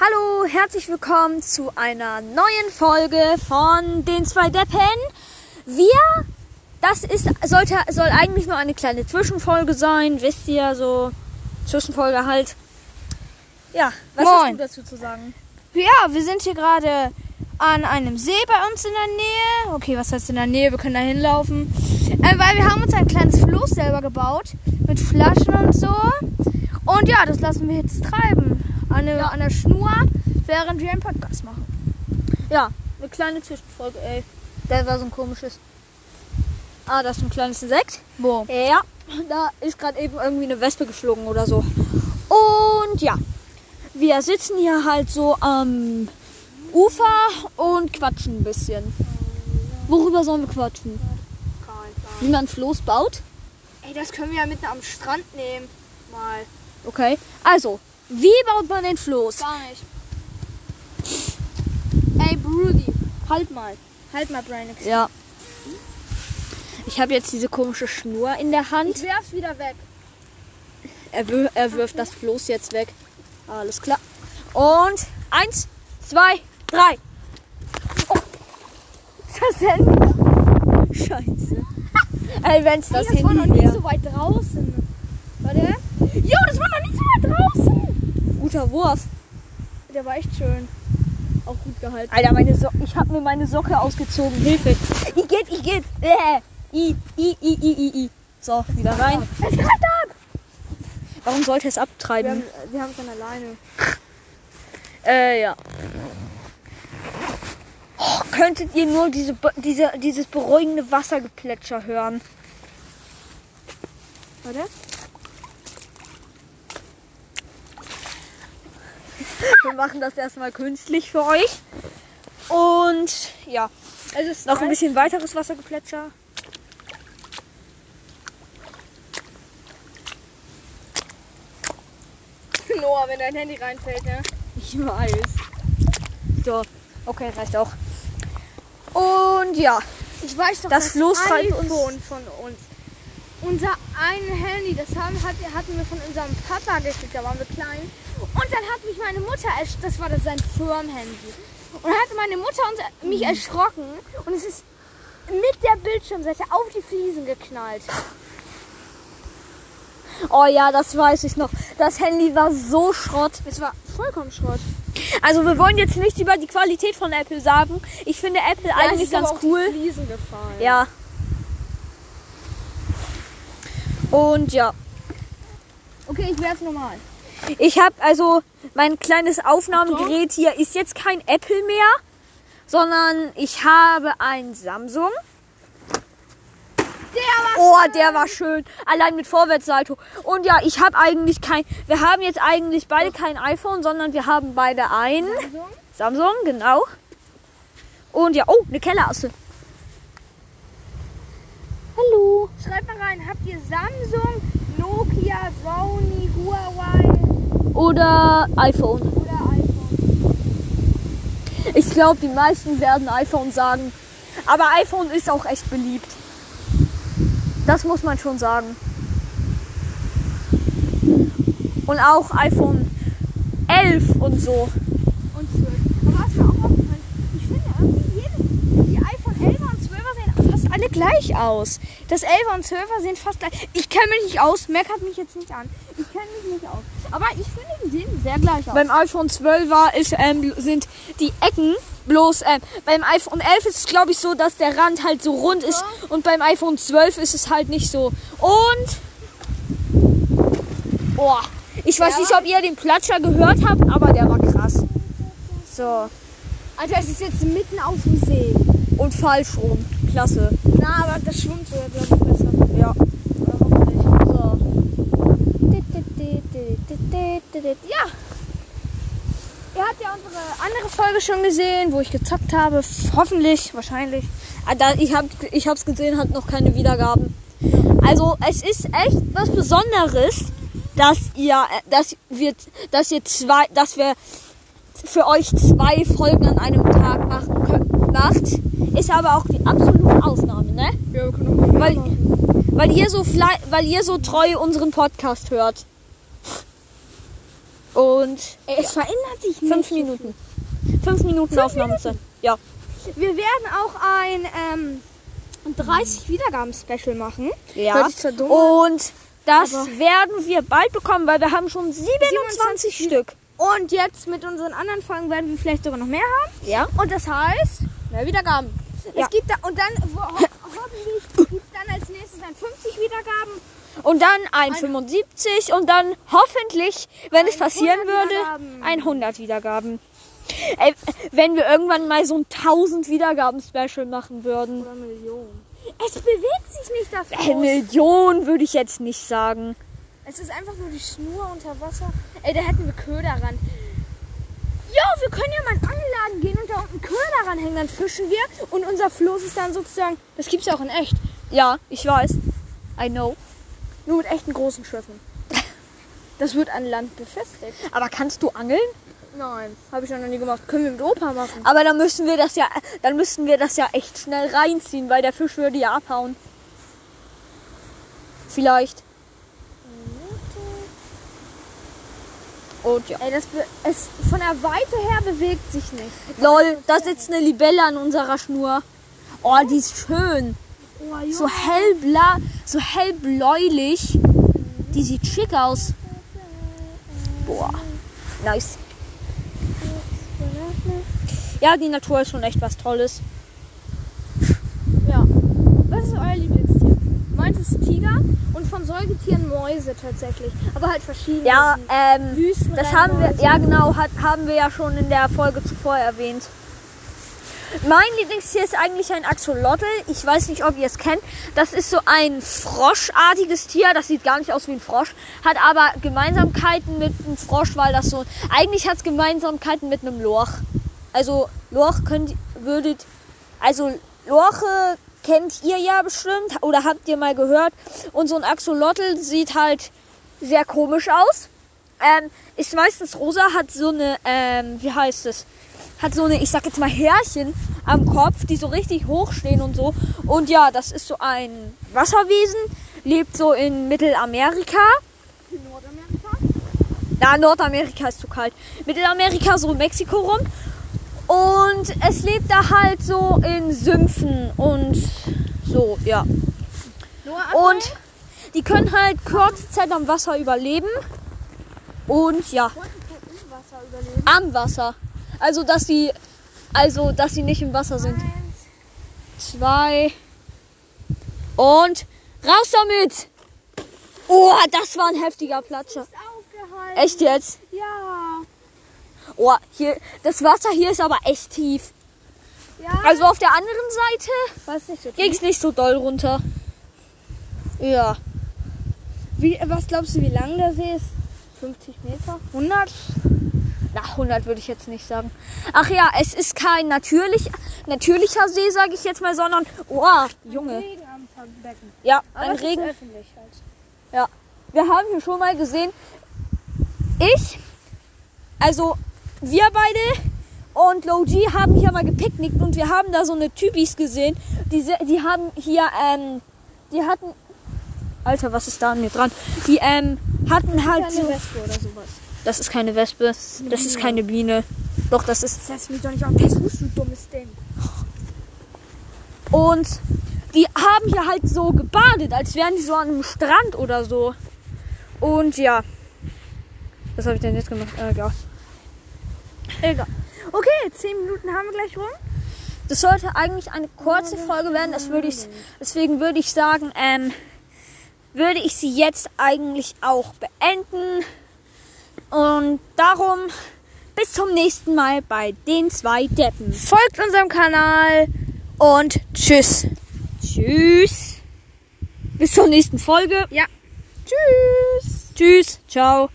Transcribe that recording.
Hallo, herzlich willkommen zu einer neuen Folge von den zwei Deppen. Wir, das ist, sollte, soll eigentlich nur eine kleine Zwischenfolge sein, wisst ihr, so Zwischenfolge halt. Ja, was hast Moin. du dazu zu sagen? Ja, wir sind hier gerade an einem See bei uns in der Nähe. Okay, was heißt in der Nähe? Wir können da hinlaufen. Äh, weil wir haben uns ein kleines Floß selber gebaut. Mit Flaschen und so. Und ja, das lassen wir jetzt treiben. An, der- an der Schnur, während wir einen Podcast machen. Ja, eine kleine Zwischenfolge, ey. Da war so ein komisches. Ah, da ist ein kleines Insekt. Wo? Ja, da ist gerade eben irgendwie eine Wespe geflogen oder so. Und ja, wir sitzen hier halt so am Ufer und quatschen ein bisschen. Worüber sollen wir quatschen? Wie man Floß baut? Ey, das können wir ja mitten am Strand nehmen. Mal. Okay, also, wie baut man ein Floß? Gar nicht. Ey, Brudi, halt mal. Halt mal, Brainix. Ja. Ich habe jetzt diese komische Schnur in der Hand. Ich werf's wieder weg. Er, wür er wirft das Floß jetzt weg. Alles klar. Und eins, zwei, drei. Oh. Handy? Scheiße. Ey, wenn's das, das war noch Handy nie so weit draußen. Warte. Jo, das war noch nie so weit draußen. Guter Wurf. Der war echt schön. Auch gut gehalten. Alter, meine so ich habe mir meine Socke ausgezogen. Hilfe. Ich geht, ich geht. Äh. I, I, I, I, I, I. So, wieder rein. Es treibt ab. Warum sollte es abtreiben? wir haben es dann alleine. Äh, ja. Oh, könntet ihr nur diese, diese, dieses beruhigende Wassergeplätscher hören? Warte. Wir machen das erstmal künstlich für euch. Und ja, Es ist noch ein bisschen weiteres Wassergeplätscher. Noah, wenn dein Handy reinfällt, ne? Ich weiß. So, okay, reicht auch. Und ja, Ich weiß doch, Das Floß treibt uns- von uns. Unser ein Handy, das haben, hat, hatten wir von unserem Papa gekriegt, da waren wir klein. Und dann hat mich meine Mutter, das war das sein Firmenhandy. Und dann hatte meine Mutter uns, mich erschrocken und es ist mit der Bildschirmseite auf die Fliesen geknallt. oh ja, das weiß ich noch. Das Handy war so Schrott. Es war vollkommen Schrott. Also wir wollen jetzt nicht über die Qualität von Apple sagen. Ich finde Apple Ja, eigentlich ganz aber auf cool. Die Fliesen gefallen. Ja. Und ja, Okay, ich werfe nochmal. ich habe also mein kleines Aufnahmegerät hier ist jetzt kein Apple mehr, sondern ich habe ein Samsung. Der war Oh, der war schön. Allein mit Vorwärtssalto. Und ja, ich habe eigentlich kein. Wir haben jetzt eigentlich beide kein iPhone, sondern wir haben beide ein Samsung. Samsung, genau. Und ja, oh, eine Kellerasse. Hallo. Schreibt mal rein, habt ihr Samsung, Nokia, Sony, Huawei Oder iPhone. oder iPhone? Ich glaube, die meisten werden iPhone sagen. Aber iPhone ist auch echt beliebt. Das muss man schon sagen. Und auch iPhone 11 und so. Und 12. Aber was mir auch aufgefallen ich finde irgendwie jedes, die iPhone 11 und 12er sehen fast alle gleich aus. Das 11er und 12er sehen fast gleich. Ich kenne mich nicht aus, meckert mich jetzt nicht an. Ich kenne mich nicht aus. Aber ich finde, die sehen sehr gleich aus. Beim iPhone 12 war, ist, ähm, sind die Ecken bloß. Ähm, beim iPhone 11 ist es, glaube ich, so, dass der Rand halt so rund ist. Und beim iPhone 12 ist es halt nicht so. Und. Oh, ich weiß Ja. nicht, ob ihr den Platscher gehört habt, aber der war krass. So. Alter, es ist jetzt mitten auf dem See. Und falsch rum. Klasse. Na, aber das schwimmt so, glaube ich, besser. Ja. Oder hoffentlich. So. Ja. Ihr habt ja unsere andere Folge schon gesehen, wo ich gezockt habe. Hoffentlich, wahrscheinlich. Ah, ich habe ich hab's gesehen, hat noch keine Wiedergaben. Also es ist echt was Besonderes, dass ihr, äh, dass wir, dass ihr zwei, dass wir für euch zwei Folgen an einem Tag machen könnt, macht. Ist aber auch die absolute Ausnahme, ne? Ja, wir können auch Weil, machen. weil ihr so weil ihr so treu unseren Podcast hört. Und Ey, es verändert sich nicht. fünf Minuten. Fünf Minuten Aufnahmezeit. Ja. Wir werden auch ein ähm, 30 Wiedergaben-Special machen. Ja. Und das Aber- werden wir bald bekommen, weil wir haben schon 27 27 Stück. Und jetzt mit unseren anderen Folgen werden wir vielleicht sogar noch mehr haben. Ja. Und das heißt, mehr Wiedergaben. Ja. Es gibt da, und dann wo, ho hoffentlich gibt dann als nächstes ein 50 Wiedergaben. Und dann ein 75 und dann hoffentlich, wenn es passieren 100 würde, Wiedergaben. ein 100 Wiedergaben. Ey, wenn wir irgendwann mal so ein 1000 Wiedergaben-Special machen würden. Oder Millionen. Es bewegt sich nicht das Äh, Haus. Million würde ich jetzt nicht sagen. Es ist einfach nur die Schnur unter Wasser. Ey, da hätten wir Köder ran. Ja, wir können ja mal in Angelladen gehen und da unten Köder ranhängen. Dann fischen wir und unser Floß ist dann sozusagen. Das gibt's ja auch in echt. Ja, ich weiß. I know. Nur mit echten großen Schiffen. Das wird an Land befestigt. Aber kannst du angeln? Nein, habe ich noch nie gemacht. Können wir mit Opa machen. Aber dann müssen wir das ja, dann müssten wir das ja echt schnell reinziehen, weil der Fisch würde ja abhauen. Vielleicht. Und ja. Ey, das es von der Weite her bewegt sich nicht. Lol, da sitzt eine Libelle an unserer Schnur. Oh, die ist schön. Oh, So hellbla, so hellbläulich. Die sieht schick aus. Boah, nice. Ja, die Natur ist schon echt was Tolles. Ja. Was ist euer Lieblingstier? Meins ist Tiger von Säugetieren Mäuse tatsächlich. Aber halt verschiedene. Ja, ähm, Wüsten das haben wir, ja genau, hat, haben wir ja schon in der Folge zuvor erwähnt. Mein Lieblingstier ist eigentlich ein Axolotl. Ich weiß nicht, ob ihr es kennt. Das ist so ein froschartiges Tier. Das sieht gar nicht aus wie ein Frosch. Hat aber Gemeinsamkeiten mit einem Frosch, weil das so. Eigentlich hat es Gemeinsamkeiten mit einem Lorch. Also Lorch könnt würdet. Also Lorche kennt ihr ja bestimmt oder habt ihr mal gehört. Und so ein Axolotl sieht halt sehr komisch aus. Ähm, ist meistens rosa, hat so eine, ähm, wie heißt es? Hat so eine, ich sag jetzt mal Härchen am Kopf, die so richtig hoch stehen und so. Und ja, das ist so ein Wasserwesen, lebt so in Mittelamerika. Nordamerika. Na, Nordamerika ist zu kalt. Mittelamerika, so Mexiko rum. Und es lebt da halt so in Sümpfen und so, ja. Und die können halt kurze Zeit am Wasser überleben. Und ja, am Wasser. Also, dass sie, also, dass sie nicht im Wasser sind. Zwei. Und raus damit! Oh, das war ein heftiger Platscher. Echt jetzt? Ja. Oh, hier, das Wasser hier ist aber echt tief. Ja. Also auf der anderen Seite nicht so ging's nicht so doll runter. Ja. Wie, was glaubst du, wie lang der See ist? 50 Meter? 100? Na, 100 würde ich jetzt nicht sagen. Ach ja, es ist kein natürlich, natürlicher See, sage ich jetzt mal, sondern, oh, Junge. Regen am Becken. Ja, Aber ein es Regen. öffentlich halt. Ja. Wir haben hier schon mal gesehen, ich, also wir beide und Low G haben hier mal gepicknickt und wir haben da so eine Typis gesehen. Die, die haben hier, ähm, die hatten, Alter, was ist da an mir dran? Die, ähm, hatten halt Keine so, Wespe oder sowas. das ist keine Wespe, das ist keine Biene. Doch, das ist, Setz mich doch nicht auf das Fuß, du dummes Ding. und die haben hier halt so gebadet, als wären die so an einem Strand oder so. Und ja. Was habe ich denn jetzt gemacht? Äh, egal. Egal. Okay, 10 Minuten haben wir gleich rum. Das sollte eigentlich eine kurze Folge werden. Das würde ich, deswegen würde ich sagen, ähm, würde ich sie jetzt eigentlich auch beenden. Und darum bis zum nächsten Mal bei den zwei Deppen. Folgt unserem Kanal und tschüss. Tschüss. Bis zur nächsten Folge. Ja. Tschüss. Tschüss. Ciao.